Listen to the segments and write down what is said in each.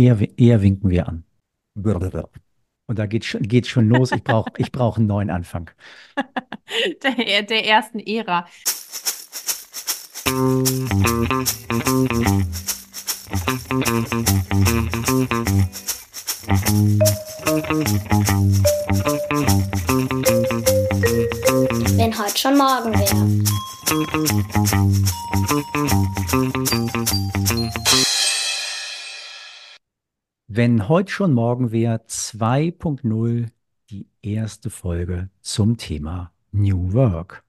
Eher, eher winken wir an. Und da geht schon, geht schon los. Ich brauche ich brauch einen neuen Anfang. der, der ersten Ära. Wenn heute schon morgen wäre. Wenn heute schon morgen wäre 2.0 die erste Folge zum Thema New Work.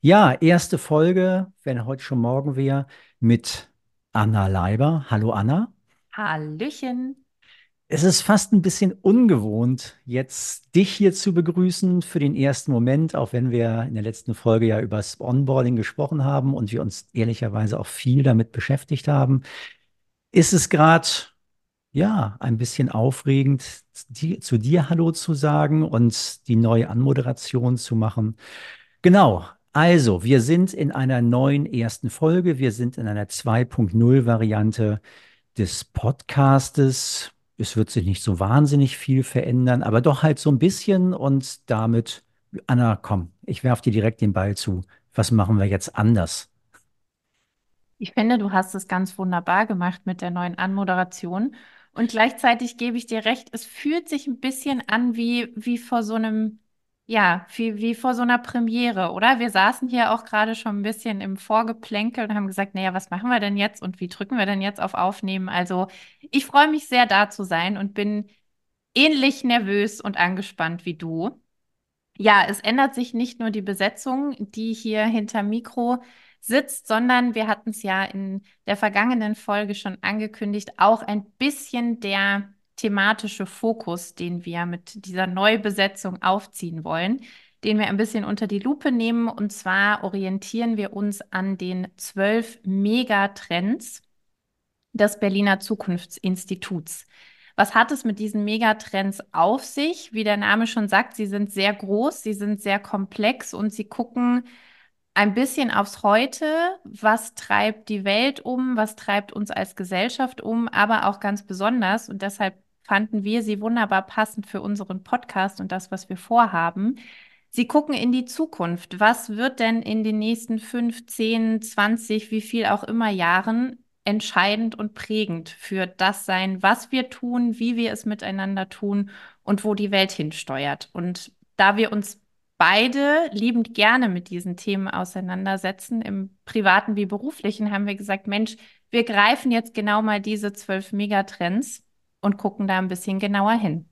Ja, erste Folge, wenn heute schon morgen wäre, mit Anna Leiber. Hallo Anna. Hallöchen. Es ist fast ein bisschen ungewohnt, jetzt dich hier zu begrüßen für den ersten Moment, auch wenn wir in der letzten Folge ja über das Onboarding gesprochen haben und wir uns ehrlicherweise auch viel damit beschäftigt haben. Ist es gerade, ja, ein bisschen aufregend, die, zu dir Hallo zu sagen und die neue Anmoderation zu machen. Genau. Also, wir sind in einer neuen ersten Folge. Wir sind in einer 2.0 Variante des Podcastes es wird sich nicht so wahnsinnig viel verändern, aber doch halt so ein bisschen und damit, Anna, komm, ich werfe dir direkt den Ball zu. Was machen wir jetzt anders? Ich finde, du hast es ganz wunderbar gemacht mit der neuen Anmoderation. Und gleichzeitig gebe ich dir recht, es fühlt sich ein bisschen an wie, wie vor so einem ja, wie, wie vor so einer Premiere, oder? Wir saßen hier auch gerade schon ein bisschen im Vorgeplänkel und haben gesagt, naja, was machen wir denn jetzt und wie drücken wir denn jetzt auf Aufnehmen? Also ich freue mich sehr, da zu sein und bin ähnlich nervös und angespannt wie du. Ja, es ändert sich nicht nur die Besetzung, die hier hinter Mikro sitzt, sondern wir hatten es ja in der vergangenen Folge schon angekündigt, auch ein bisschen der thematische Fokus, den wir mit dieser Neubesetzung aufziehen wollen, den wir ein bisschen unter die Lupe nehmen. Und zwar orientieren wir uns an den zwölf Megatrends des Berliner Zukunftsinstituts. Was hat es mit diesen Megatrends auf sich? Wie der Name schon sagt, sie sind sehr groß, sie sind sehr komplex und sie gucken ein bisschen aufs Heute, was treibt die Welt um, was treibt uns als Gesellschaft um, aber auch ganz besonders, und deshalb fanden wir sie wunderbar passend für unseren Podcast und das, was wir vorhaben. Sie gucken in die Zukunft. Was wird denn in den nächsten 15, 20, wie viel auch immer Jahren entscheidend und prägend für das sein, was wir tun, wie wir es miteinander tun und wo die Welt hinsteuert. Und da wir uns beide liebend gerne mit diesen Themen auseinandersetzen, im privaten wie beruflichen, haben wir gesagt, Mensch, wir greifen jetzt genau mal diese zwölf Megatrends und gucken da ein bisschen genauer hin.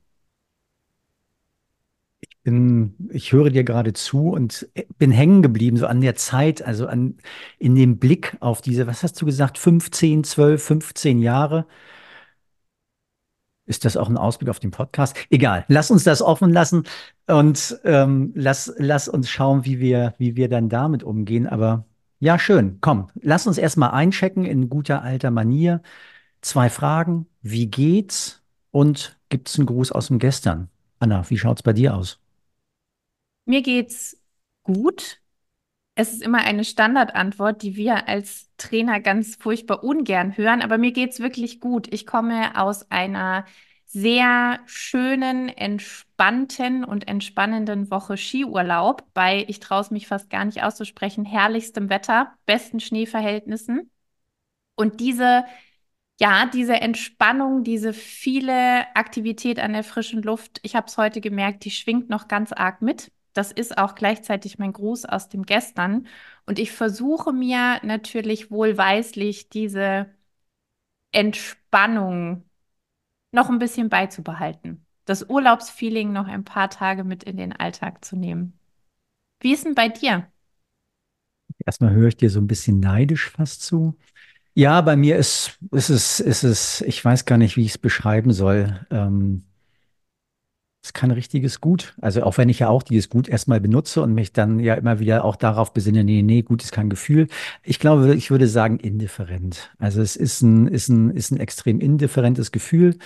Ich bin, ich höre dir gerade zu und bin hängen geblieben, so an der Zeit, also an, in dem Blick auf diese, was hast du gesagt, 15, 12, 15 Jahre. Ist das auch ein Ausblick auf den Podcast? Egal, lass uns das offen lassen und ähm, lass, lass uns schauen, wie wir, wie wir dann damit umgehen. Aber ja, schön. Komm, lass uns erstmal einchecken in guter alter Manier. Zwei Fragen. Wie geht's? Und gibt es einen Gruß aus dem Gestern? Anna, wie schaut es bei dir aus? Mir geht's gut. Es ist immer eine Standardantwort, die wir als Trainer ganz furchtbar ungern hören, aber mir geht's wirklich gut. Ich komme aus einer sehr schönen, entspannten und entspannenden Woche Skiurlaub bei, ich traue es mich fast gar nicht auszusprechen, herrlichstem Wetter, besten Schneeverhältnissen. Und diese ja, diese Entspannung, diese viele Aktivität an der frischen Luft, ich habe es heute gemerkt, die schwingt noch ganz arg mit. Das ist auch gleichzeitig mein Gruß aus dem Gestern. Und ich versuche mir natürlich wohlweislich diese Entspannung noch ein bisschen beizubehalten. Das Urlaubsfeeling noch ein paar Tage mit in den Alltag zu nehmen. Wie ist denn bei dir? Erstmal höre ich dir so ein bisschen neidisch fast zu. Ja, bei mir ist, ist es, ist es, ich weiß gar nicht, wie ich es beschreiben soll. Ähm, ist kein richtiges Gut. Also auch wenn ich ja auch dieses Gut erstmal benutze und mich dann ja immer wieder auch darauf besinne, nee, nee, gut ist kein Gefühl. Ich glaube, ich würde sagen indifferent. Also es ist ein, ist ein, ist ein extrem indifferentes Gefühl.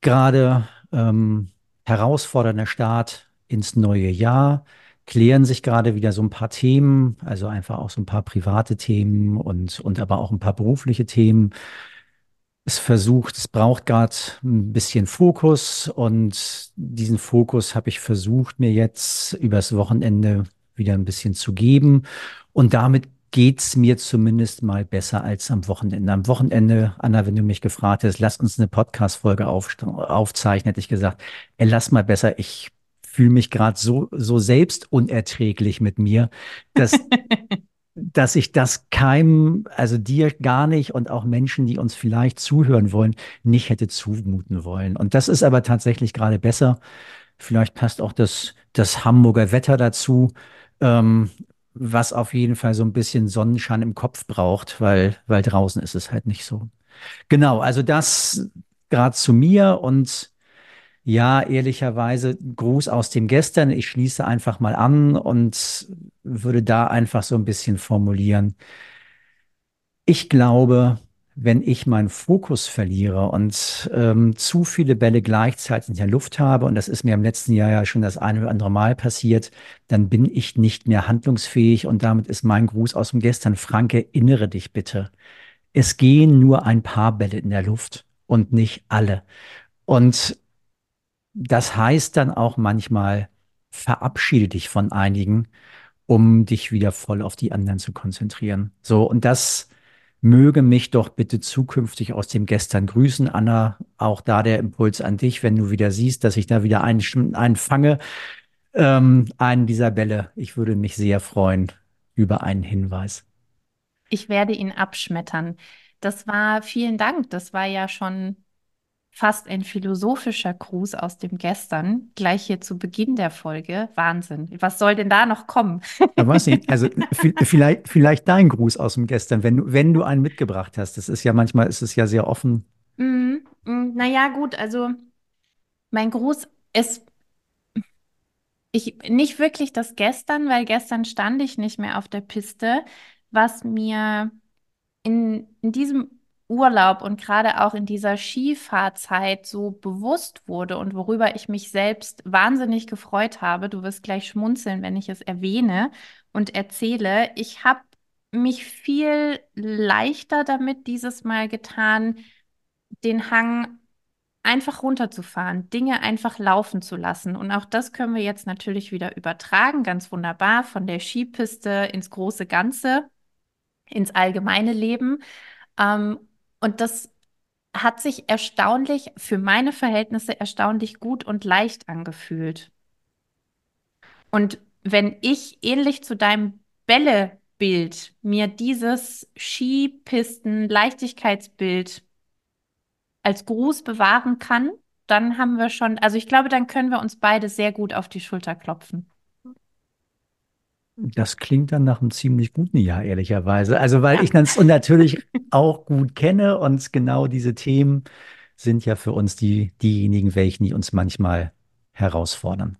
Gerade ähm, herausfordernder Start ins neue Jahr klären sich gerade wieder so ein paar Themen, also einfach auch so ein paar private Themen und, und aber auch ein paar berufliche Themen. Es versucht, es braucht gerade ein bisschen Fokus und diesen Fokus habe ich versucht, mir jetzt übers Wochenende wieder ein bisschen zu geben. Und damit geht's mir zumindest mal besser als am Wochenende. Am Wochenende, Anna, wenn du mich gefragt hättest, lass uns eine Podcast-Folge auf, aufzeichnen, hätte ich gesagt, ey, lass mal besser, ich fühle mich gerade so, so selbst unerträglich mit mir, dass, dass ich das keinem, also dir gar nicht und auch Menschen, die uns vielleicht zuhören wollen, nicht hätte zumuten wollen. Und das ist aber tatsächlich gerade besser. Vielleicht passt auch das, das Hamburger Wetter dazu. Ähm, was auf jeden Fall so ein bisschen Sonnenschein im Kopf braucht, weil, weil draußen ist es halt nicht so. Genau, also das gerade zu mir und ja, ehrlicherweise Gruß aus dem Gestern. Ich schließe einfach mal an und würde da einfach so ein bisschen formulieren. Ich glaube, wenn ich meinen Fokus verliere und ähm, zu viele Bälle gleichzeitig in der Luft habe, und das ist mir im letzten Jahr ja schon das eine oder andere Mal passiert, dann bin ich nicht mehr handlungsfähig. Und damit ist mein Gruß aus dem Gestern, Franke, erinnere dich bitte. Es gehen nur ein paar Bälle in der Luft und nicht alle. Und das heißt dann auch manchmal, verabschiede dich von einigen, um dich wieder voll auf die anderen zu konzentrieren. So, und das möge mich doch bitte zukünftig aus dem Gestern grüßen. Anna, auch da der Impuls an dich, wenn du wieder siehst, dass ich da wieder einen, einen fange, ähm, einen dieser Bälle. Ich würde mich sehr freuen über einen Hinweis. Ich werde ihn abschmettern. Das war, vielen Dank. Das war ja schon fast ein philosophischer Gruß aus dem Gestern, gleich hier zu Beginn der Folge. Wahnsinn. Was soll denn da noch kommen? Ja, weiß nicht. Also vielleicht, vielleicht dein Gruß aus dem Gestern, wenn du, wenn du einen mitgebracht hast. Das ist ja manchmal, ist es ja sehr offen. Mm, mm, naja, gut, also mein Gruß ist ich, nicht wirklich das gestern, weil gestern stand ich nicht mehr auf der Piste. Was mir in, in diesem Urlaub und gerade auch in dieser Skifahrzeit so bewusst wurde und worüber ich mich selbst wahnsinnig gefreut habe. Du wirst gleich schmunzeln, wenn ich es erwähne und erzähle. Ich habe mich viel leichter damit dieses Mal getan, den Hang einfach runterzufahren, Dinge einfach laufen zu lassen. Und auch das können wir jetzt natürlich wieder übertragen, ganz wunderbar, von der Skipiste ins große Ganze, ins allgemeine Leben. Ähm, und das hat sich erstaunlich, für meine Verhältnisse erstaunlich gut und leicht angefühlt. Und wenn ich ähnlich zu deinem Bällebild mir dieses Skipisten-Leichtigkeitsbild als Gruß bewahren kann, dann haben wir schon, also ich glaube, dann können wir uns beide sehr gut auf die Schulter klopfen. Das klingt dann nach einem ziemlich guten Jahr, ehrlicherweise. Also, weil ja. ich das natürlich auch gut kenne und genau diese Themen sind ja für uns die, diejenigen, welchen die uns manchmal herausfordern.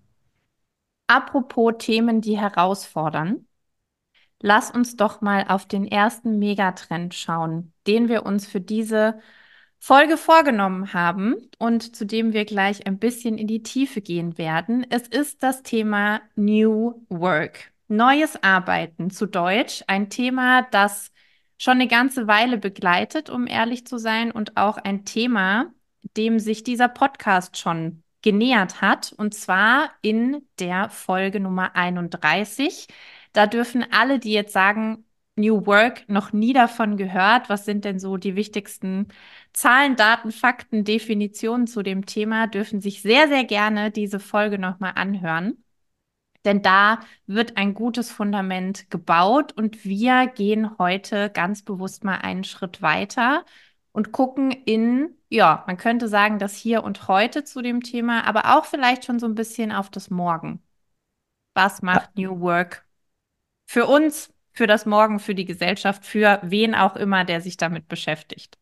Apropos Themen, die herausfordern, lass uns doch mal auf den ersten Megatrend schauen, den wir uns für diese Folge vorgenommen haben und zu dem wir gleich ein bisschen in die Tiefe gehen werden. Es ist das Thema New Work. Neues Arbeiten zu Deutsch, ein Thema, das schon eine ganze Weile begleitet, um ehrlich zu sein, und auch ein Thema, dem sich dieser Podcast schon genähert hat, und zwar in der Folge Nummer 31. Da dürfen alle, die jetzt sagen, New Work noch nie davon gehört, was sind denn so die wichtigsten Zahlen, Daten, Fakten, Definitionen zu dem Thema, dürfen sich sehr, sehr gerne diese Folge nochmal anhören. Denn da wird ein gutes Fundament gebaut und wir gehen heute ganz bewusst mal einen Schritt weiter und gucken in, ja, man könnte sagen, das Hier und Heute zu dem Thema, aber auch vielleicht schon so ein bisschen auf das Morgen. Was macht New Work für uns, für das Morgen, für die Gesellschaft, für wen auch immer, der sich damit beschäftigt?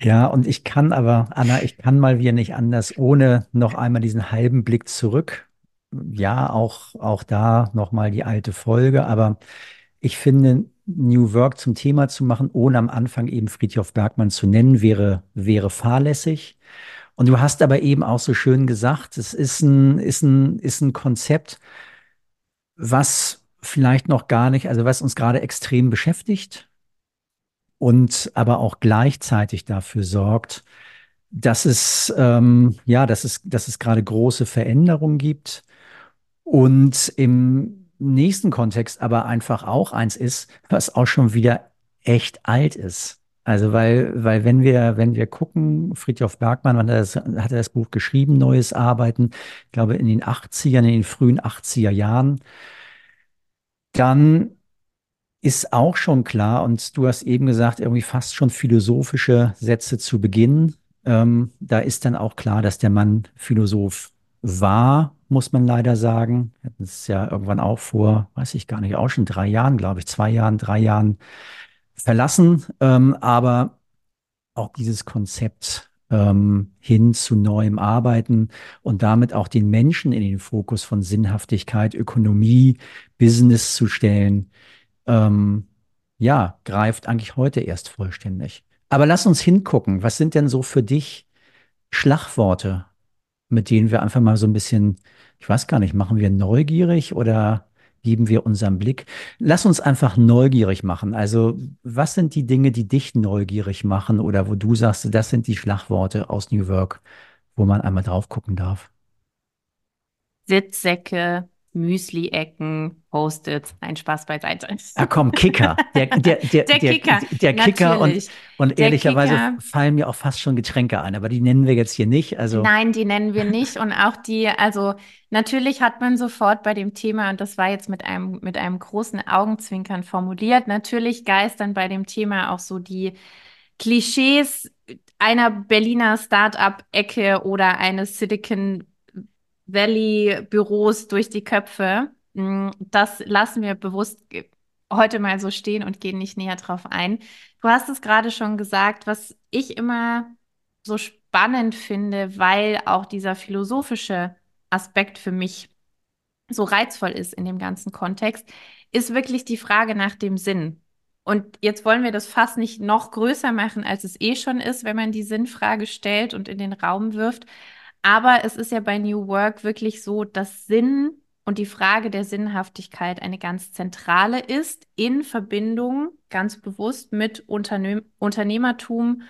Ja, und ich kann aber, Anna, ich kann mal wieder nicht anders, ohne noch einmal diesen halben Blick zurück ja, auch, auch da nochmal die alte Folge, aber ich finde, New Work zum Thema zu machen, ohne am Anfang eben Friedhof Bergmann zu nennen, wäre, wäre fahrlässig. Und du hast aber eben auch so schön gesagt, es ist ein, ist ein, ist ein Konzept, was vielleicht noch gar nicht, also was uns gerade extrem beschäftigt, und aber auch gleichzeitig dafür sorgt, dass es, ähm, ja, dass es, dass es gerade große Veränderungen gibt und im nächsten Kontext aber einfach auch eins ist, was auch schon wieder echt alt ist. Also weil, weil wenn wir, wenn wir gucken, Friedhof Bergmann, wann er das, hat er das Buch geschrieben, Neues Arbeiten, ich glaube in den 80ern, in den frühen 80er Jahren, dann ist auch schon klar, und du hast eben gesagt, irgendwie fast schon philosophische Sätze zu Beginn. Ähm, da ist dann auch klar, dass der Mann Philosoph war, muss man leider sagen. Hätten es ja irgendwann auch vor, weiß ich gar nicht, auch schon drei Jahren, glaube ich, zwei Jahren, drei Jahren verlassen. Ähm, aber auch dieses Konzept ähm, hin zu neuem Arbeiten und damit auch den Menschen in den Fokus von Sinnhaftigkeit, Ökonomie, Business zu stellen, ähm, ja, greift eigentlich heute erst vollständig. Aber lass uns hingucken. Was sind denn so für dich Schlagworte, mit denen wir einfach mal so ein bisschen, ich weiß gar nicht, machen wir neugierig oder geben wir unseren Blick? Lass uns einfach neugierig machen. Also, was sind die Dinge, die dich neugierig machen oder wo du sagst, das sind die Schlagworte aus New Work, wo man einmal drauf gucken darf? Sitzsäcke, Müsli-Ecken, Post-its, ein Spaß beiseite. Ah komm, Kicker. Der, der, der, Der Kicker, der Kicker und, und ehrlicherweise Kicker. fallen mir auch fast schon Getränke ein, aber die nennen wir jetzt hier nicht. Also Nein, die nennen wir nicht. Und auch die, also natürlich hat man sofort bei dem Thema, und das war jetzt mit einem, mit einem großen Augenzwinkern formuliert, natürlich geistern bei dem Thema auch so die Klischees einer Berliner Start-up-Ecke oder eines Silicon Valley-Büros durch die Köpfe. Mm, Das lassen wir bewusst heute mal so stehen und gehen nicht näher drauf ein. Du hast es gerade schon gesagt, was ich immer so spannend finde, weil auch dieser philosophische Aspekt für mich so reizvoll ist in dem ganzen Kontext, ist wirklich die Frage nach dem Sinn. Und jetzt wollen wir das fast nicht noch größer machen, als es eh schon ist, wenn man die Sinnfrage stellt und in den Raum wirft. Aber es ist ja bei New Work wirklich so, dass Sinn und die Frage der Sinnhaftigkeit eine ganz zentrale ist in Verbindung ganz bewusst mit Unternehm Unternehmertum,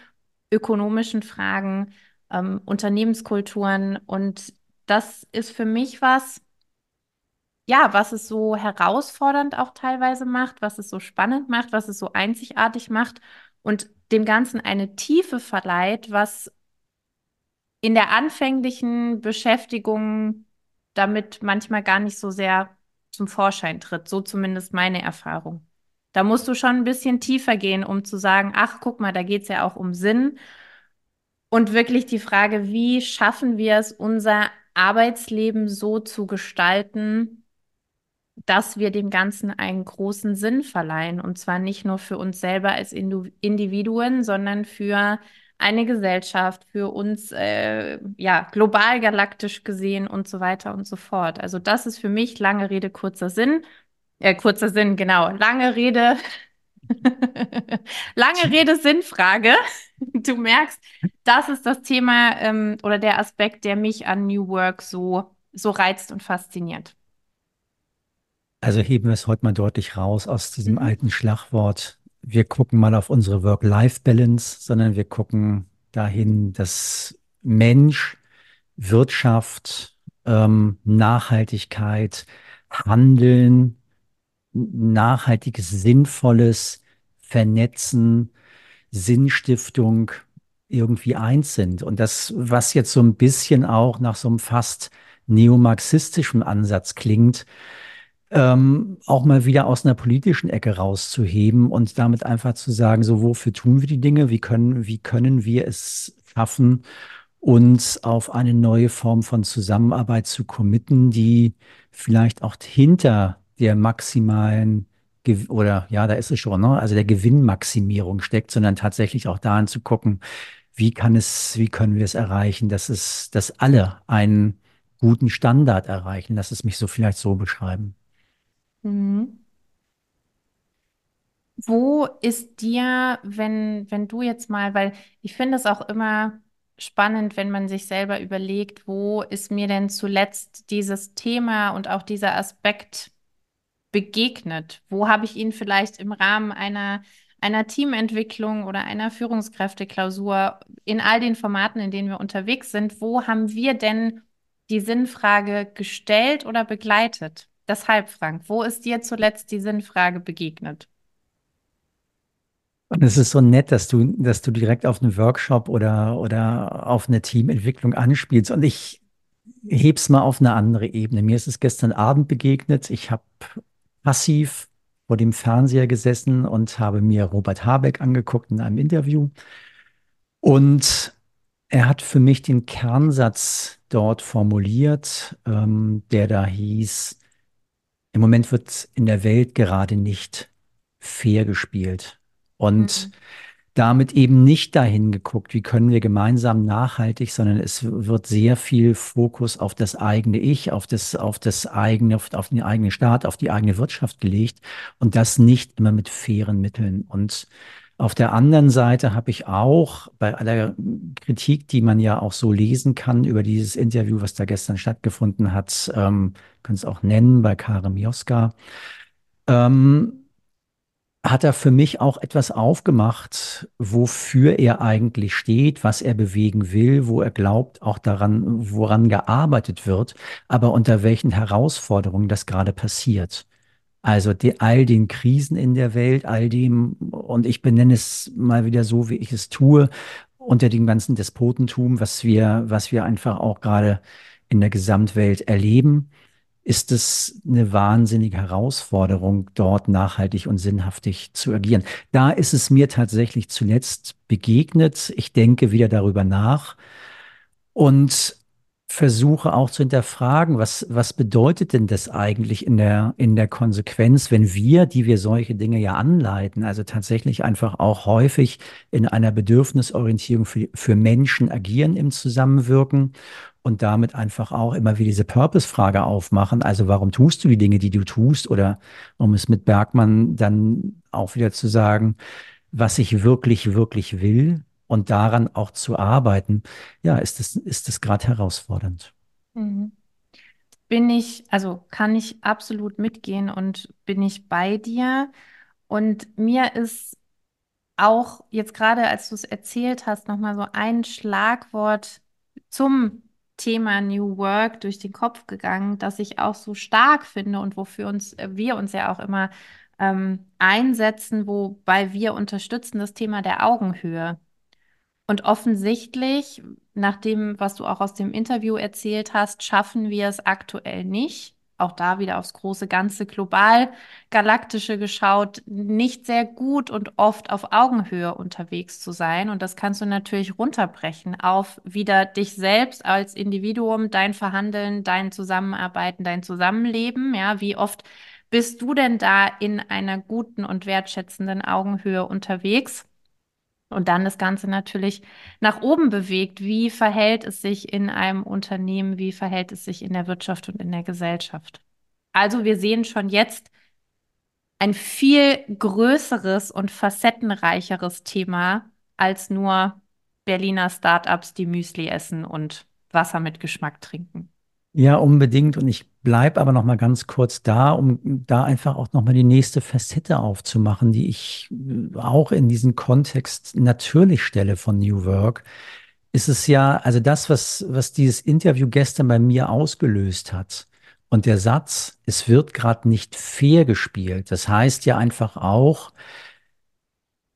ökonomischen Fragen, ähm, Unternehmenskulturen. Und das ist für mich was, ja, was es so herausfordernd auch teilweise macht, was es so spannend macht, was es so einzigartig macht und dem Ganzen eine Tiefe verleiht, was in der anfänglichen Beschäftigung damit manchmal gar nicht so sehr zum Vorschein tritt. So zumindest meine Erfahrung. Da musst du schon ein bisschen tiefer gehen, um zu sagen, ach, guck mal, da geht es ja auch um Sinn. Und wirklich die Frage, wie schaffen wir es, unser Arbeitsleben so zu gestalten, dass wir dem Ganzen einen großen Sinn verleihen. Und zwar nicht nur für uns selber als Individuen, sondern für eine Gesellschaft, für uns, äh, ja, global galaktisch gesehen und so weiter und so fort. Also das ist für mich lange Rede, kurzer Sinn. Äh, kurzer Sinn, genau. Lange Rede, lange Rede, Sinnfrage. Du merkst, das ist das Thema ähm, oder der Aspekt, der mich an New Work so, so reizt und fasziniert. Also heben wir es heute mal deutlich raus aus diesem Mhm. alten Schlagwort. Wir gucken mal auf unsere Work-Life-Balance, sondern wir gucken dahin, dass Mensch, Wirtschaft, ähm, Nachhaltigkeit, Handeln, nachhaltiges, sinnvolles Vernetzen, Sinnstiftung irgendwie eins sind. Und das, was jetzt so ein bisschen auch nach so einem fast neomarxistischen Ansatz klingt, ähm, auch mal wieder aus einer politischen Ecke rauszuheben und damit einfach zu sagen, so wofür tun wir die Dinge, wie können, wie können wir es schaffen, uns auf eine neue Form von Zusammenarbeit zu committen, die vielleicht auch hinter der maximalen oder ja, da ist es schon, ne? Also der Gewinnmaximierung steckt, sondern tatsächlich auch dahin zu gucken, wie kann es, wie können wir es erreichen, dass es, dass alle einen guten Standard erreichen. Lass es mich so vielleicht so beschreiben. Mhm. Wo ist dir, wenn, wenn du jetzt mal, weil ich finde es auch immer spannend, wenn man sich selber überlegt, wo ist mir denn zuletzt dieses Thema und auch dieser Aspekt begegnet? Wo habe ich ihn vielleicht im Rahmen einer, einer Teamentwicklung oder einer Führungskräfteklausur, in all den Formaten, in denen wir unterwegs sind, wo haben wir denn die Sinnfrage gestellt oder begleitet? Deshalb, Frank, wo ist dir zuletzt die Sinnfrage begegnet? Und es ist so nett, dass du, dass du direkt auf einen Workshop oder, oder auf eine Teamentwicklung anspielst. Und ich heb's mal auf eine andere Ebene. Mir ist es gestern Abend begegnet. Ich habe passiv vor dem Fernseher gesessen und habe mir Robert Habeck angeguckt in einem Interview. Und er hat für mich den Kernsatz dort formuliert, ähm, der da hieß, im Moment wird in der Welt gerade nicht fair gespielt. Und mhm damit eben nicht dahin geguckt, wie können wir gemeinsam nachhaltig, sondern es wird sehr viel Fokus auf das eigene Ich, auf das, auf das eigene, auf den eigenen Staat, auf die eigene Wirtschaft gelegt und das nicht immer mit fairen Mitteln. Und auf der anderen Seite habe ich auch bei aller Kritik, die man ja auch so lesen kann über dieses Interview, was da gestern stattgefunden hat, ähm, können es auch nennen bei Karim Mioska, ähm, hat er für mich auch etwas aufgemacht, wofür er eigentlich steht, was er bewegen will, wo er glaubt, auch daran, woran gearbeitet wird, aber unter welchen Herausforderungen das gerade passiert. Also die, all den Krisen in der Welt, all dem, und ich benenne es mal wieder so, wie ich es tue, unter dem ganzen Despotentum, was wir, was wir einfach auch gerade in der Gesamtwelt erleben ist es eine wahnsinnige Herausforderung, dort nachhaltig und sinnhaftig zu agieren. Da ist es mir tatsächlich zuletzt begegnet. Ich denke wieder darüber nach und versuche auch zu hinterfragen, was, was bedeutet denn das eigentlich in der, in der Konsequenz, wenn wir, die wir solche Dinge ja anleiten, also tatsächlich einfach auch häufig in einer Bedürfnisorientierung für, für Menschen agieren im Zusammenwirken und damit einfach auch immer wieder diese Purpose-Frage aufmachen. Also warum tust du die Dinge, die du tust? Oder um es mit Bergmann dann auch wieder zu sagen, was ich wirklich, wirklich will und daran auch zu arbeiten, ja, ist es, ist es gerade herausfordernd. Mhm. Bin ich, also kann ich absolut mitgehen und bin ich bei dir. Und mir ist auch jetzt gerade, als du es erzählt hast, nochmal so ein Schlagwort zum Thema New Work durch den Kopf gegangen, das ich auch so stark finde und wofür uns wir uns ja auch immer ähm, einsetzen, wobei wir unterstützen das Thema der Augenhöhe. Und offensichtlich, nach dem, was du auch aus dem Interview erzählt hast, schaffen wir es aktuell nicht auch da wieder aufs große Ganze global galaktische geschaut, nicht sehr gut und oft auf Augenhöhe unterwegs zu sein. Und das kannst du natürlich runterbrechen auf wieder dich selbst als Individuum, dein Verhandeln, dein Zusammenarbeiten, dein Zusammenleben. Ja, wie oft bist du denn da in einer guten und wertschätzenden Augenhöhe unterwegs? Und dann das Ganze natürlich nach oben bewegt. Wie verhält es sich in einem Unternehmen? Wie verhält es sich in der Wirtschaft und in der Gesellschaft? Also wir sehen schon jetzt ein viel größeres und facettenreicheres Thema als nur Berliner Startups, die Müsli essen und Wasser mit Geschmack trinken. Ja, unbedingt. Und ich bleibe aber noch mal ganz kurz da, um da einfach auch noch mal die nächste Facette aufzumachen, die ich äh, auch in diesen Kontext natürlich stelle von New Work. Ist es ja, also das, was, was dieses Interview gestern bei mir ausgelöst hat. Und der Satz, es wird gerade nicht fair gespielt. Das heißt ja einfach auch,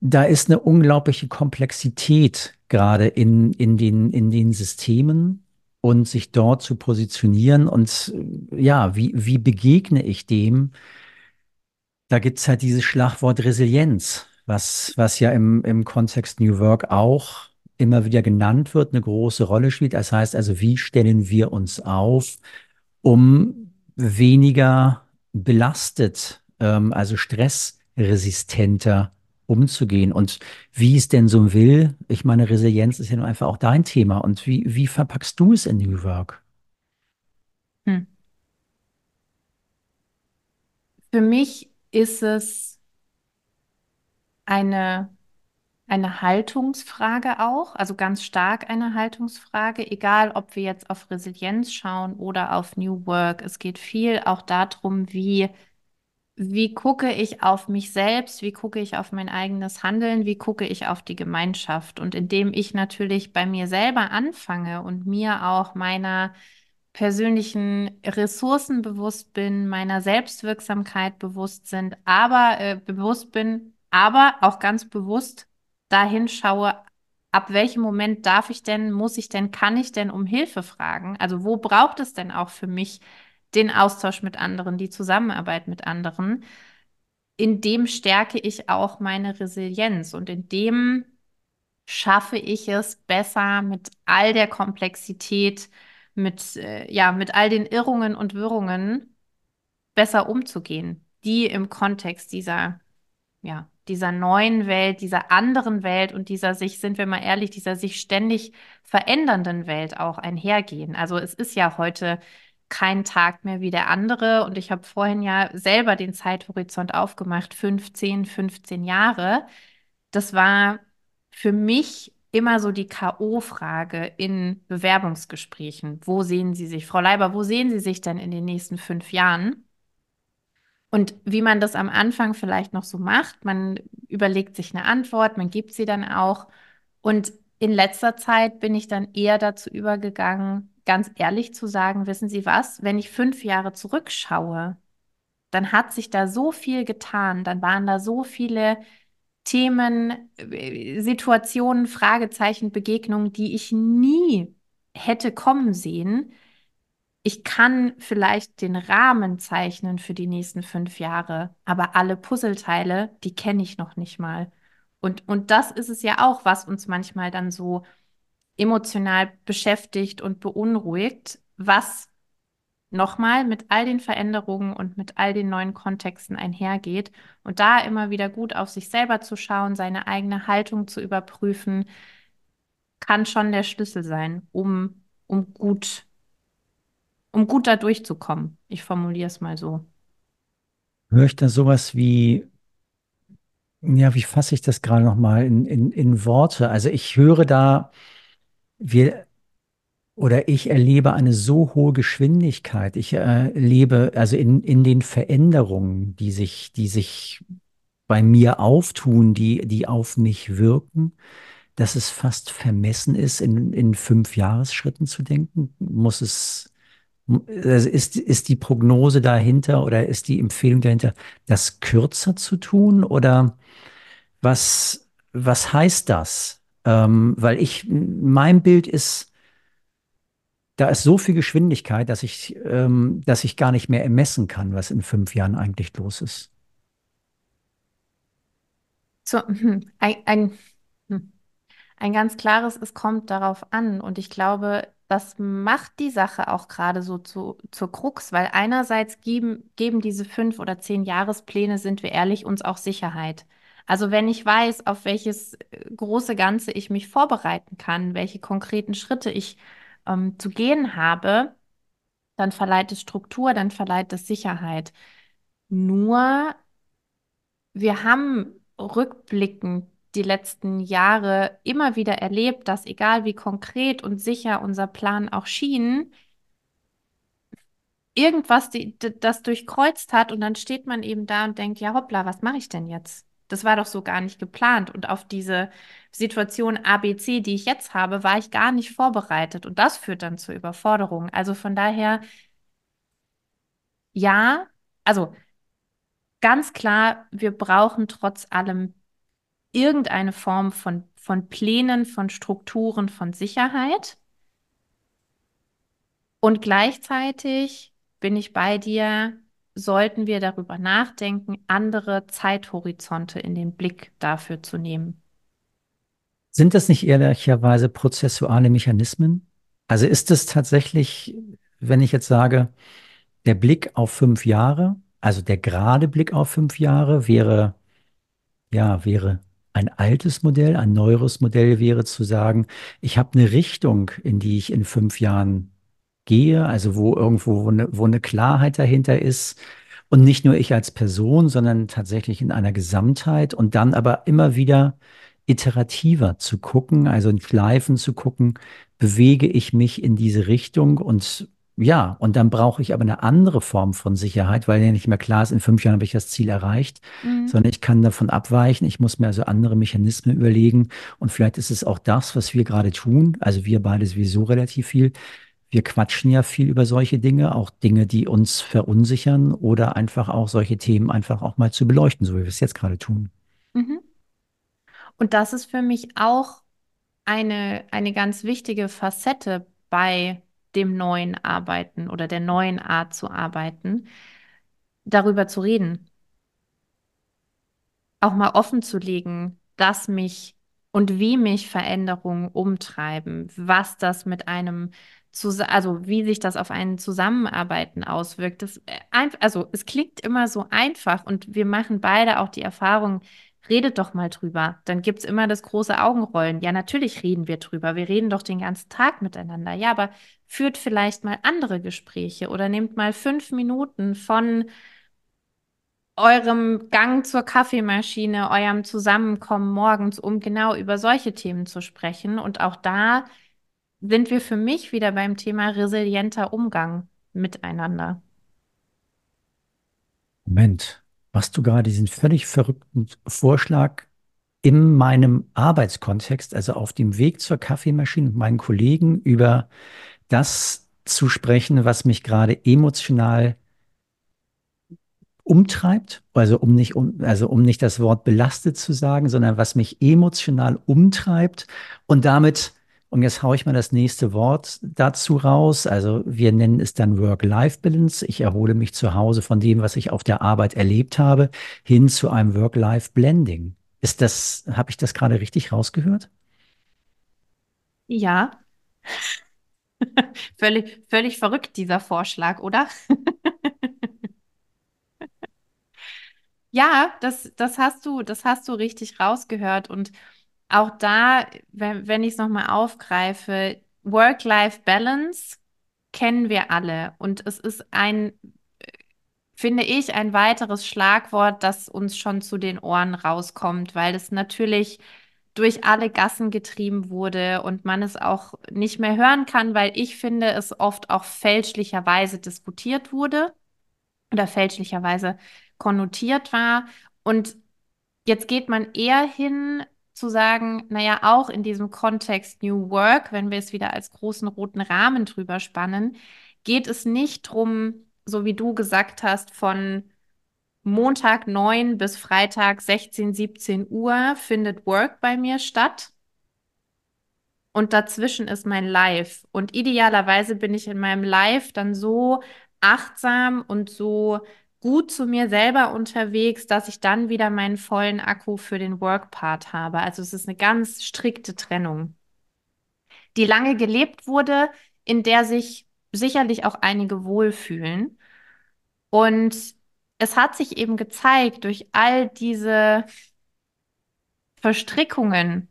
da ist eine unglaubliche Komplexität gerade in, in den, in den Systemen und sich dort zu positionieren und äh, ja, wie, wie begegne ich dem? Da gibt's halt dieses Schlagwort Resilienz, was, was ja im, im Kontext New Work auch immer wieder genannt wird, eine große Rolle spielt. Das heißt also, wie stellen wir uns auf, um weniger belastet, ähm, also stressresistenter umzugehen. Und wie es denn so will, ich meine, Resilienz ist ja nur einfach auch dein Thema. Und wie, wie verpackst du es in New Work? Hm. Für mich ist es eine, eine Haltungsfrage auch, also ganz stark eine Haltungsfrage, egal ob wir jetzt auf Resilienz schauen oder auf New Work. Es geht viel auch darum, wie wie gucke ich auf mich selbst, wie gucke ich auf mein eigenes Handeln, wie gucke ich auf die Gemeinschaft. Und indem ich natürlich bei mir selber anfange und mir auch meiner persönlichen Ressourcen bewusst bin, meiner Selbstwirksamkeit bewusst sind, aber äh, bewusst bin, aber auch ganz bewusst dahin schaue, ab welchem Moment darf ich denn, muss ich denn, kann ich denn um Hilfe fragen? Also wo braucht es denn auch für mich den Austausch mit anderen, die Zusammenarbeit mit anderen? In dem stärke ich auch meine Resilienz und in dem schaffe ich es besser mit all der Komplexität, mit, äh, ja, mit all den Irrungen und Wirrungen besser umzugehen, die im Kontext dieser, ja, dieser neuen Welt, dieser anderen Welt und dieser sich, sind wir mal ehrlich, dieser sich ständig verändernden Welt auch einhergehen. Also es ist ja heute kein Tag mehr wie der andere und ich habe vorhin ja selber den Zeithorizont aufgemacht, 15, 15 Jahre. Das war für mich immer so die K.O.-Frage in Bewerbungsgesprächen. Wo sehen Sie sich, Frau Leiber, wo sehen Sie sich denn in den nächsten fünf Jahren? Und wie man das am Anfang vielleicht noch so macht, man überlegt sich eine Antwort, man gibt sie dann auch. Und in letzter Zeit bin ich dann eher dazu übergegangen, ganz ehrlich zu sagen, wissen Sie was, wenn ich fünf Jahre zurückschaue, dann hat sich da so viel getan, dann waren da so viele Themen, äh, Situationen, Fragezeichen, Begegnungen, die ich nie hätte kommen sehen. Ich kann vielleicht den Rahmen zeichnen für die nächsten fünf Jahre, aber alle Puzzleteile, die kenne ich noch nicht mal. Und, und das ist es ja auch, was uns manchmal dann so emotional beschäftigt und beunruhigt, was nochmal mit all den Veränderungen und mit all den neuen Kontexten einhergeht und da immer wieder gut auf sich selber zu schauen, seine eigene Haltung zu überprüfen, kann schon der Schlüssel sein, um, um gut, um gut da durchzukommen. Ich formuliere es mal so. Höre da sowas wie, ja, wie fasse ich das gerade nochmal in, in, in Worte? Also ich höre da, wir oder ich erlebe eine so hohe Geschwindigkeit. Ich erlebe also in, in den Veränderungen, die sich, die sich bei mir auftun, die, die auf mich wirken, dass es fast vermessen ist, in, in fünf Jahresschritten zu denken. Muss es, also ist, ist die Prognose dahinter oder ist die Empfehlung dahinter, das kürzer zu tun? Oder was, was heißt das? Ähm, weil ich, mein Bild ist, da ist so viel Geschwindigkeit, dass ich, ähm, dass ich gar nicht mehr ermessen kann, was in fünf Jahren eigentlich los ist. So, hm, ein, ein, hm, ein ganz klares, es kommt darauf an. Und ich glaube, das macht die Sache auch gerade so zu, zur Krux, weil einerseits geben, geben diese fünf oder zehn Jahrespläne, sind wir ehrlich, uns auch Sicherheit. Also wenn ich weiß, auf welches äh, große Ganze ich mich vorbereiten kann, welche konkreten Schritte ich ähm, zu gehen habe, dann verleiht es Struktur, dann verleiht es Sicherheit. Nur wir haben rückblickend die letzten Jahre immer wieder erlebt, dass egal wie konkret und sicher unser Plan auch schien, irgendwas die, das durchkreuzt hat und dann steht man eben da und denkt, ja hoppla, was mache ich denn jetzt? Das war doch so gar nicht geplant. Und auf diese Situation ABC, die ich jetzt habe, war ich gar nicht vorbereitet. Und das führt dann zur Überforderung. Also von daher, ja, also ganz klar, wir brauchen trotz allem irgendeine Form von, von Plänen, von Strukturen, von Sicherheit. Und gleichzeitig bin ich bei dir, sollten wir darüber nachdenken, andere Zeithorizonte in den Blick dafür zu nehmen. Sind das nicht ehrlicherweise prozessuale Mechanismen? Also ist es tatsächlich, wenn ich jetzt sage, der Blick auf fünf Jahre, also der gerade Blick auf fünf Jahre wäre, ja, wäre ein altes Modell, ein neueres Modell wäre zu sagen, ich habe eine Richtung, in die ich in fünf Jahren gehe, also wo irgendwo wo eine, wo eine Klarheit dahinter ist. Und nicht nur ich als Person, sondern tatsächlich in einer Gesamtheit und dann aber immer wieder iterativer zu gucken, also in Schleifen zu gucken, bewege ich mich in diese Richtung und ja, und dann brauche ich aber eine andere Form von Sicherheit, weil ja nicht mehr klar ist, in fünf Jahren habe ich das Ziel erreicht, Mhm. sondern ich kann davon abweichen. Ich muss mir also andere Mechanismen überlegen. Und vielleicht ist es auch das, was wir gerade tun. Also wir beide sowieso relativ viel. Wir quatschen ja viel über solche Dinge, auch Dinge, die uns verunsichern oder einfach auch solche Themen einfach auch mal zu beleuchten, so wie wir es jetzt gerade tun. Mhm. Und das ist für mich auch eine, eine ganz wichtige Facette bei dem neuen Arbeiten oder der neuen Art zu arbeiten, darüber zu reden, auch mal offen zu legen, dass mich und wie mich Veränderungen umtreiben, was das mit einem, also wie sich das auf ein Zusammenarbeiten auswirkt. Das, äh, also es klingt immer so einfach und wir machen beide auch die Erfahrung, redet doch mal drüber. Dann gibt es immer das große Augenrollen. Ja, natürlich reden wir drüber. Wir reden doch den ganzen Tag miteinander. Ja, aber führt vielleicht mal andere Gespräche oder nehmt mal fünf Minuten von eurem Gang zur Kaffeemaschine, eurem Zusammenkommen morgens, um genau über solche Themen zu sprechen. Und auch da sind wir für mich wieder beim Thema resilienter Umgang miteinander. Moment, machst du gerade diesen völlig verrückten Vorschlag in meinem Arbeitskontext, also auf dem Weg zur Kaffeemaschine mit meinen Kollegen über das zu sprechen, was mich gerade emotional umtreibt, also um nicht um, also um nicht das Wort belastet zu sagen, sondern was mich emotional umtreibt und damit, und jetzt haue ich mal das nächste Wort dazu raus, also wir nennen es dann Work-Life-Balance. Ich erhole mich zu Hause von dem, was ich auf der Arbeit erlebt habe, hin zu einem Work-Life-Blending. Ist das, habe ich das gerade richtig rausgehört? Ja, völlig, völlig verrückt, dieser Vorschlag, oder? Ja, das, das hast du, das hast du richtig rausgehört. Und auch da, wenn, wenn ich es nochmal aufgreife, Work-Life-Balance kennen wir alle. Und es ist ein, finde ich, ein weiteres Schlagwort, das uns schon zu den Ohren rauskommt, weil es natürlich durch alle Gassen getrieben wurde und man es auch nicht mehr hören kann, weil ich finde, es oft auch fälschlicherweise diskutiert wurde oder fälschlicherweise konnotiert war. Und jetzt geht man eher hin zu sagen, naja, auch in diesem Kontext New Work, wenn wir es wieder als großen roten Rahmen drüber spannen, geht es nicht drum, so wie du gesagt hast, von Montag 9 bis Freitag 16, 17 Uhr findet Work bei mir statt. Und dazwischen ist mein Live. Und idealerweise bin ich in meinem Live dann so achtsam und so gut zu mir selber unterwegs, dass ich dann wieder meinen vollen Akku für den Work-Part habe. Also es ist eine ganz strikte Trennung, die lange gelebt wurde, in der sich sicherlich auch einige wohlfühlen. Und es hat sich eben gezeigt durch all diese Verstrickungen,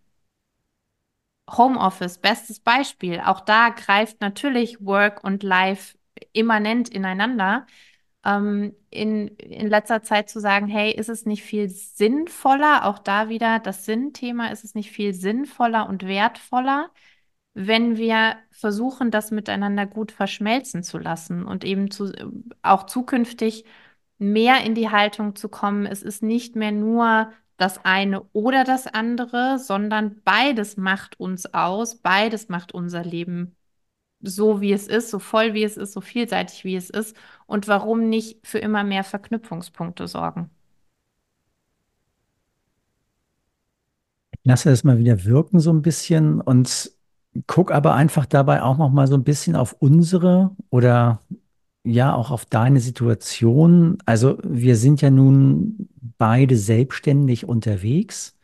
Homeoffice, bestes Beispiel. Auch da greift natürlich Work und Life immanent ineinander. Ähm, in, in letzter Zeit zu sagen, hey, ist es nicht viel sinnvoller, auch da wieder das Sinnthema, ist es nicht viel sinnvoller und wertvoller, wenn wir versuchen, das miteinander gut verschmelzen zu lassen und eben zu, auch zukünftig mehr in die Haltung zu kommen, es ist nicht mehr nur das eine oder das andere, sondern beides macht uns aus, beides macht unser Leben so, wie es ist, so voll, wie es ist, so vielseitig, wie es ist. Und warum nicht für immer mehr Verknüpfungspunkte sorgen? Lasse das mal wieder wirken so ein bisschen und guck aber einfach dabei auch noch mal so ein bisschen auf unsere oder ja auch auf deine Situation. Also wir sind ja nun beide selbstständig unterwegs.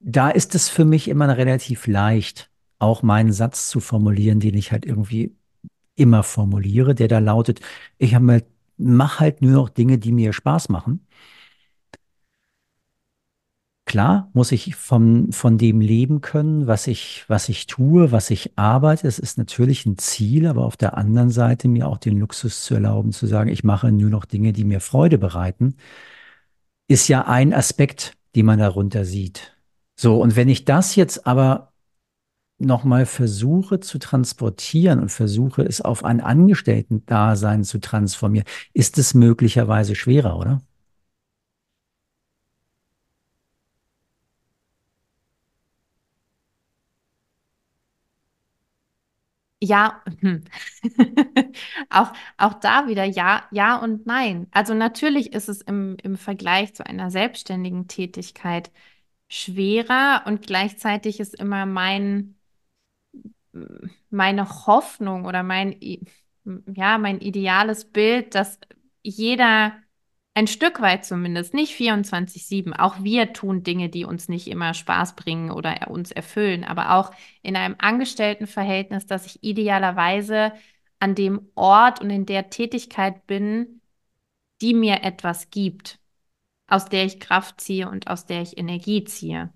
Da ist es für mich immer relativ leicht, auch meinen Satz zu formulieren, den ich halt irgendwie immer formuliere, der da lautet, ich habe halt, mach halt nur noch Dinge, die mir Spaß machen. Klar, muss ich von, von dem leben können, was ich, was ich tue, was ich arbeite. Es ist natürlich ein Ziel, aber auf der anderen Seite mir auch den Luxus zu erlauben, zu sagen, ich mache nur noch Dinge, die mir Freude bereiten, ist ja ein Aspekt, den man darunter sieht. So, und wenn ich das jetzt aber nochmal versuche zu transportieren und versuche es auf ein Angestellten-Dasein zu transformieren, ist es möglicherweise schwerer, oder? Ja, hm. Auch, auch da wieder ja, ja und nein. Also natürlich ist es im, im Vergleich zu einer selbstständigen Tätigkeit schwerer und gleichzeitig ist immer mein, meine Hoffnung oder mein, ja, mein ideales Bild, dass jeder ein Stück weit zumindest, nicht 24/7, auch wir tun Dinge, die uns nicht immer Spaß bringen oder uns erfüllen, aber auch in einem Angestelltenverhältnis, dass ich idealerweise an dem Ort und in der Tätigkeit bin, die mir etwas gibt, aus der ich Kraft ziehe und aus der ich Energie ziehe.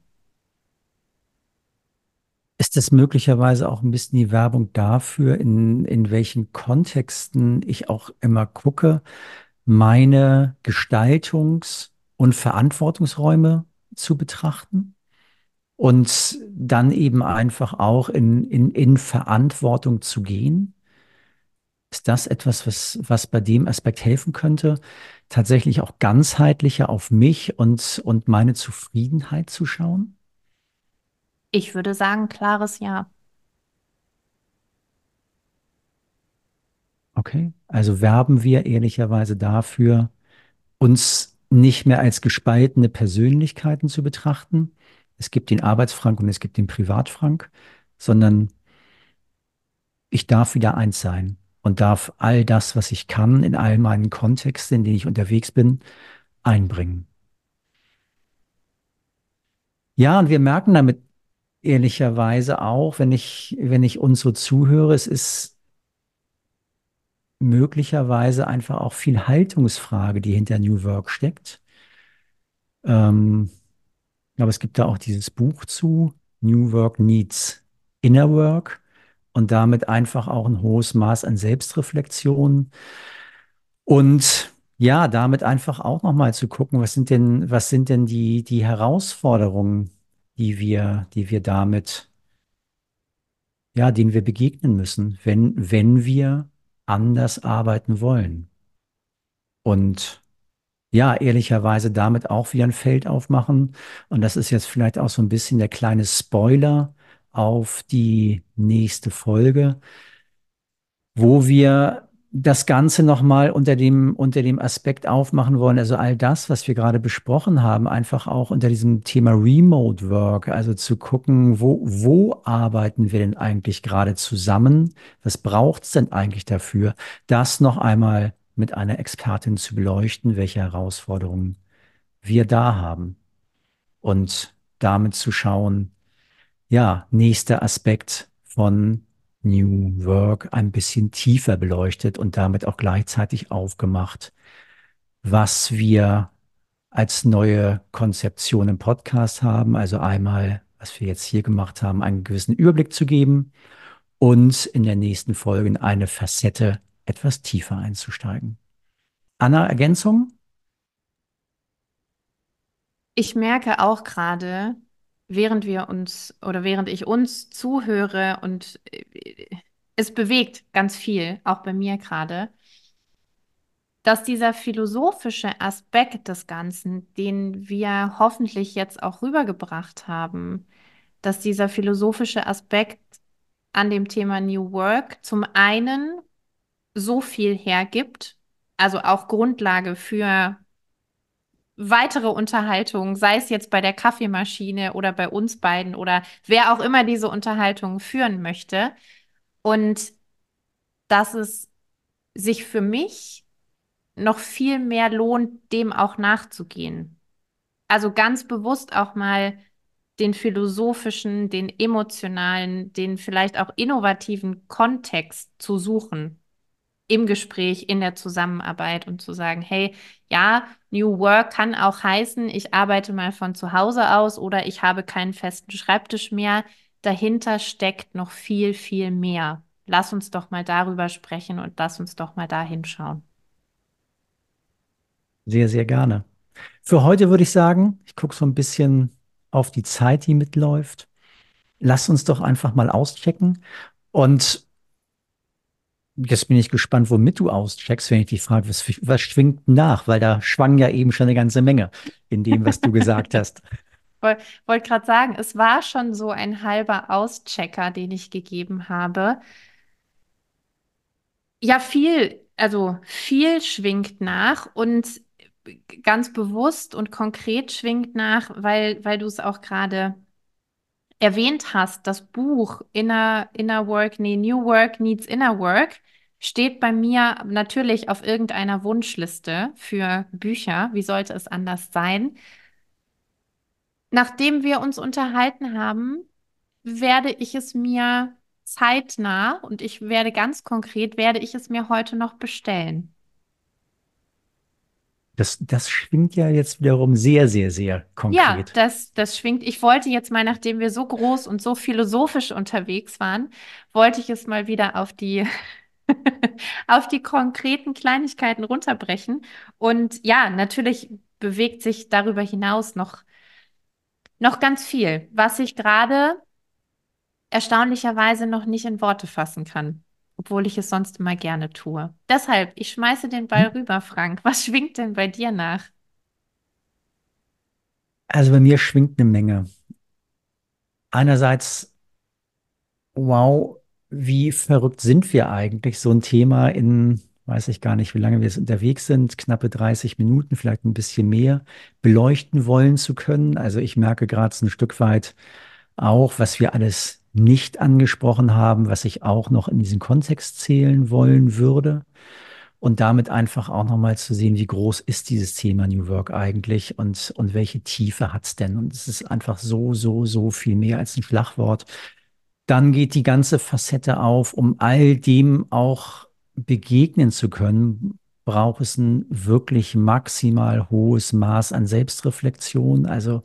Ist das möglicherweise auch ein bisschen die Werbung dafür, in, in welchen Kontexten ich auch immer gucke, meine Gestaltungs- und Verantwortungsräume zu betrachten und dann eben einfach auch in, in, in Verantwortung zu gehen? Ist das etwas, was, was bei dem Aspekt helfen könnte, tatsächlich auch ganzheitlicher auf mich und, und meine Zufriedenheit zu schauen? Ich würde sagen, klares Ja. Okay. Also werben wir ehrlicherweise dafür, uns nicht mehr als gespaltene Persönlichkeiten zu betrachten. Es gibt den Arbeitsfrank und es gibt den Privatfrank, sondern ich darf wieder eins sein und darf all das, was ich kann, in all meinen Kontexten, in denen ich unterwegs bin, einbringen. Ja, und wir merken damit ehrlicherweise auch, wenn ich, wenn ich uns so zuhöre, es ist möglicherweise einfach auch viel Haltungsfrage, die hinter New Work steckt. Ähm, aber es gibt da auch dieses Buch zu, New Work Needs Inner Work und damit einfach auch ein hohes Maß an Selbstreflexion und ja, damit einfach auch nochmal zu gucken, was sind denn, was sind denn die, die Herausforderungen, die wir, die wir damit, ja, denen wir begegnen müssen, wenn, wenn wir anders arbeiten wollen. Und ja, ehrlicherweise damit auch wieder ein Feld aufmachen. Und das ist jetzt vielleicht auch so ein bisschen der kleine Spoiler auf die nächste Folge, wo wir das Ganze nochmal unter dem, unter dem Aspekt aufmachen wollen. Also all das, was wir gerade besprochen haben, einfach auch unter diesem Thema Remote Work, also zu gucken, wo, wo arbeiten wir denn eigentlich gerade zusammen? Was braucht es denn eigentlich dafür? Das noch einmal mit einer Expertin zu beleuchten, welche Herausforderungen wir da haben. Und damit zu schauen, ja, nächster Aspekt von New Work ein bisschen tiefer beleuchtet und damit auch gleichzeitig aufgemacht, was wir als neue Konzeption im Podcast haben. Also einmal, was wir jetzt hier gemacht haben, einen gewissen Überblick zu geben und in der nächsten Folge in eine Facette etwas tiefer einzusteigen. Anna, Ergänzung? Ich merke auch gerade, während wir uns oder während ich uns zuhöre und äh, es bewegt ganz viel, auch bei mir gerade, dass dieser philosophische Aspekt des Ganzen, den wir hoffentlich jetzt auch rübergebracht haben, dass dieser philosophische Aspekt an dem Thema New Work zum einen so viel hergibt, also auch Grundlage für weitere Unterhaltungen, sei es jetzt bei der Kaffeemaschine oder bei uns beiden oder wer auch immer diese Unterhaltungen führen möchte. Und dass es sich für mich noch viel mehr lohnt, dem auch nachzugehen. Also ganz bewusst auch mal den philosophischen, den emotionalen, den vielleicht auch innovativen Kontext zu suchen im Gespräch, in der Zusammenarbeit und zu sagen, hey, ja, New Work kann auch heißen, ich arbeite mal von zu Hause aus oder ich habe keinen festen Schreibtisch mehr. Dahinter steckt noch viel, viel mehr. Lass uns doch mal darüber sprechen und lass uns doch mal da hinschauen. Sehr, sehr gerne. Für heute würde ich sagen, ich gucke so ein bisschen auf die Zeit, die mitläuft. lass uns doch einfach mal auschecken. Und jetzt bin ich gespannt, womit du auscheckst, wenn ich dich frage, was, was schwingt nach? Weil da schwang ja eben schon eine ganze Menge in dem, was du gesagt hast. Wollte gerade sagen, es war schon so ein halber Auschecker, den ich gegeben habe. Ja, viel, also viel schwingt nach und ganz bewusst und konkret schwingt nach, weil, weil du es auch gerade erwähnt hast, das Buch Inner, Inner Work, nee, New Work Needs Inner Work steht bei mir natürlich auf irgendeiner Wunschliste für Bücher. Wie sollte es anders sein? Nachdem wir uns unterhalten haben, werde ich es mir zeitnah und ich werde ganz konkret, werde ich es mir heute noch bestellen. Das, das schwingt ja jetzt wiederum sehr, sehr, sehr konkret. Ja, das, das schwingt. Ich wollte jetzt mal, nachdem wir so groß und so philosophisch unterwegs waren, wollte ich es mal wieder auf die, auf die konkreten Kleinigkeiten runterbrechen. Und ja, natürlich bewegt sich darüber hinaus noch, noch ganz viel, was ich gerade erstaunlicherweise noch nicht in Worte fassen kann obwohl ich es sonst immer gerne tue. Deshalb, ich schmeiße den Ball hm? rüber, Frank. Was schwingt denn bei dir nach? Also bei mir schwingt eine Menge. Einerseits, wow, wie verrückt sind wir eigentlich, so ein Thema in, weiß ich gar nicht, wie lange wir jetzt unterwegs sind, knappe 30 Minuten, vielleicht ein bisschen mehr, beleuchten wollen zu können. Also ich merke gerade so ein Stück weit auch, was wir alles nicht angesprochen haben, was ich auch noch in diesen Kontext zählen wollen würde. Und damit einfach auch nochmal zu sehen, wie groß ist dieses Thema New Work eigentlich und, und welche Tiefe hat es denn? Und es ist einfach so, so, so viel mehr als ein Schlagwort. Dann geht die ganze Facette auf, um all dem auch begegnen zu können, braucht es ein wirklich maximal hohes Maß an Selbstreflexion. Also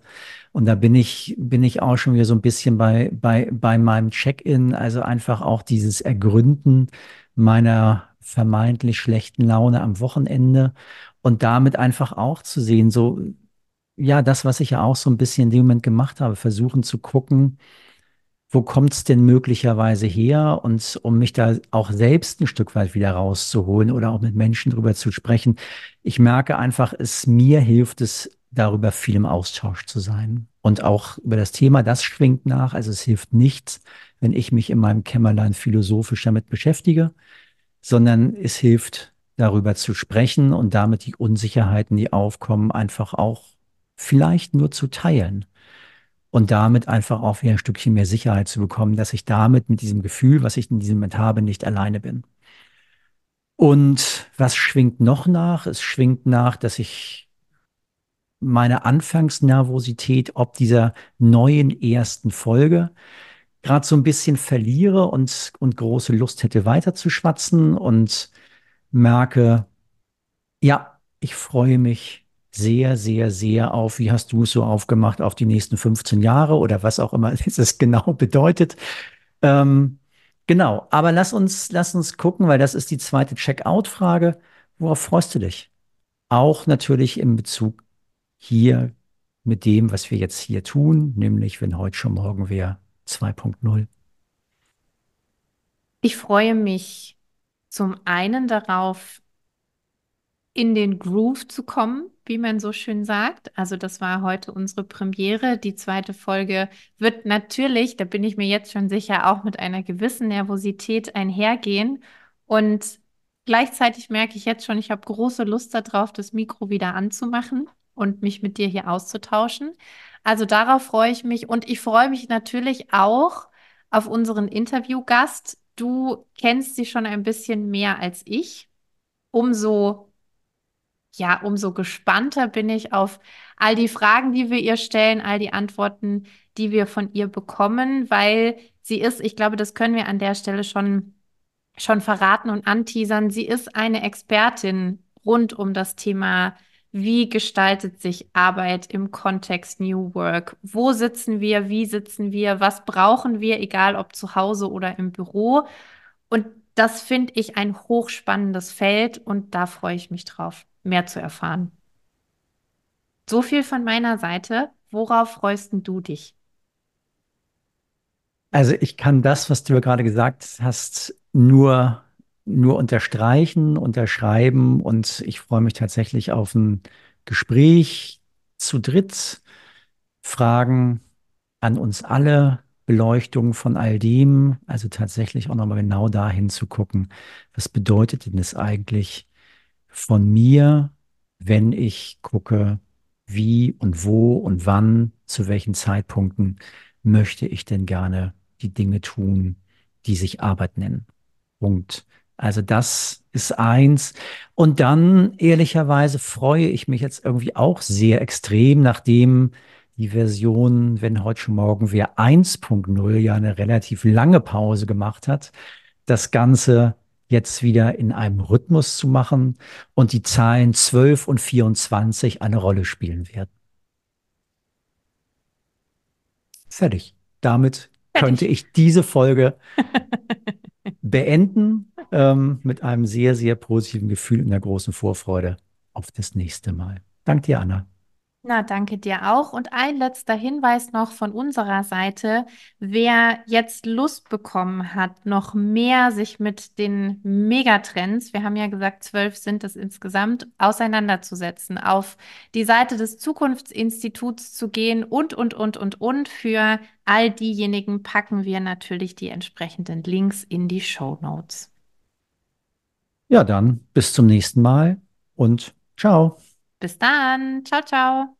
und da bin ich, bin ich auch schon wieder so ein bisschen bei, bei, bei meinem Check-in, also einfach auch dieses Ergründen meiner vermeintlich schlechten Laune am Wochenende und damit einfach auch zu sehen, so, ja, das, was ich ja auch so ein bisschen in dem Moment gemacht habe, versuchen zu gucken, wo kommt es denn möglicherweise her? Und um mich da auch selbst ein Stück weit wieder rauszuholen oder auch mit Menschen drüber zu sprechen, ich merke einfach, es mir hilft es, darüber viel im Austausch zu sein. Und auch über das Thema, das schwingt nach. Also es hilft nichts, wenn ich mich in meinem Kämmerlein philosophisch damit beschäftige, sondern es hilft, darüber zu sprechen und damit die Unsicherheiten, die aufkommen, einfach auch vielleicht nur zu teilen. Und damit einfach auch wieder ein Stückchen mehr Sicherheit zu bekommen, dass ich damit mit diesem Gefühl, was ich in diesem Moment habe, nicht alleine bin. Und was schwingt noch nach? Es schwingt nach, dass ich meine Anfangsnervosität ob dieser neuen ersten Folge gerade so ein bisschen verliere und, und große Lust hätte weiter zu schwatzen und merke, ja, ich freue mich sehr, sehr, sehr auf, wie hast du es so aufgemacht, auf die nächsten 15 Jahre oder was auch immer es genau bedeutet. Ähm, genau, aber lass uns, lass uns gucken, weil das ist die zweite Checkout-Frage. Worauf freust du dich? Auch natürlich in Bezug hier mit dem, was wir jetzt hier tun, nämlich wenn heute schon morgen wäre 2.0? Ich freue mich zum einen darauf, in den Groove zu kommen, wie man so schön sagt. Also das war heute unsere Premiere. Die zweite Folge wird natürlich, da bin ich mir jetzt schon sicher, auch mit einer gewissen Nervosität einhergehen. Und gleichzeitig merke ich jetzt schon, ich habe große Lust darauf, das Mikro wieder anzumachen und mich mit dir hier auszutauschen. Also darauf freue ich mich und ich freue mich natürlich auch auf unseren Interviewgast. Du kennst sie schon ein bisschen mehr als ich. Umso, ja, umso gespannter bin ich auf all die Fragen, die wir ihr stellen, all die Antworten, die wir von ihr bekommen, weil sie ist, ich glaube, das können wir an der Stelle schon, schon verraten und anteasern. Sie ist eine Expertin rund um das Thema wie gestaltet sich Arbeit im Kontext New Work? Wo sitzen wir? Wie sitzen wir? Was brauchen wir, egal ob zu Hause oder im Büro? Und das finde ich ein hochspannendes Feld und da freue ich mich drauf, mehr zu erfahren. So viel von meiner Seite. Worauf freust du dich? Also ich kann das, was du gerade gesagt hast, nur, nur unterstreichen, unterschreiben und ich freue mich tatsächlich auf ein Gespräch zu dritt, Fragen an uns alle, Beleuchtung von all dem, also tatsächlich auch nochmal genau dahin zu gucken, was bedeutet denn das eigentlich von mir, wenn ich gucke, wie und wo und wann, zu welchen Zeitpunkten möchte ich denn gerne die Dinge tun, die sich Arbeit nennen. Punkt. Also das ist eins. Und dann, ehrlicherweise, freue ich mich jetzt irgendwie auch sehr extrem, nachdem die Version, wenn heute schon morgen wir 1.0 ja eine relativ lange Pause gemacht hat, das Ganze jetzt wieder in einem Rhythmus zu machen und die Zahlen 12 und 24 eine Rolle spielen werden. Fertig. Damit könnte ich diese Folge beenden ähm, mit einem sehr, sehr positiven Gefühl und einer großen Vorfreude auf das nächste Mal. Danke dir, Anna. Na, danke dir auch. Und ein letzter Hinweis noch von unserer Seite. Wer jetzt Lust bekommen hat, noch mehr sich mit den Megatrends, wir haben ja gesagt, zwölf sind es insgesamt, auseinanderzusetzen, auf die Seite des Zukunftsinstituts zu gehen und, und, und, und, und. Für all diejenigen packen wir natürlich die entsprechenden Links in die Show Notes. Ja, dann bis zum nächsten Mal und ciao. Bis dann. Ciao, ciao.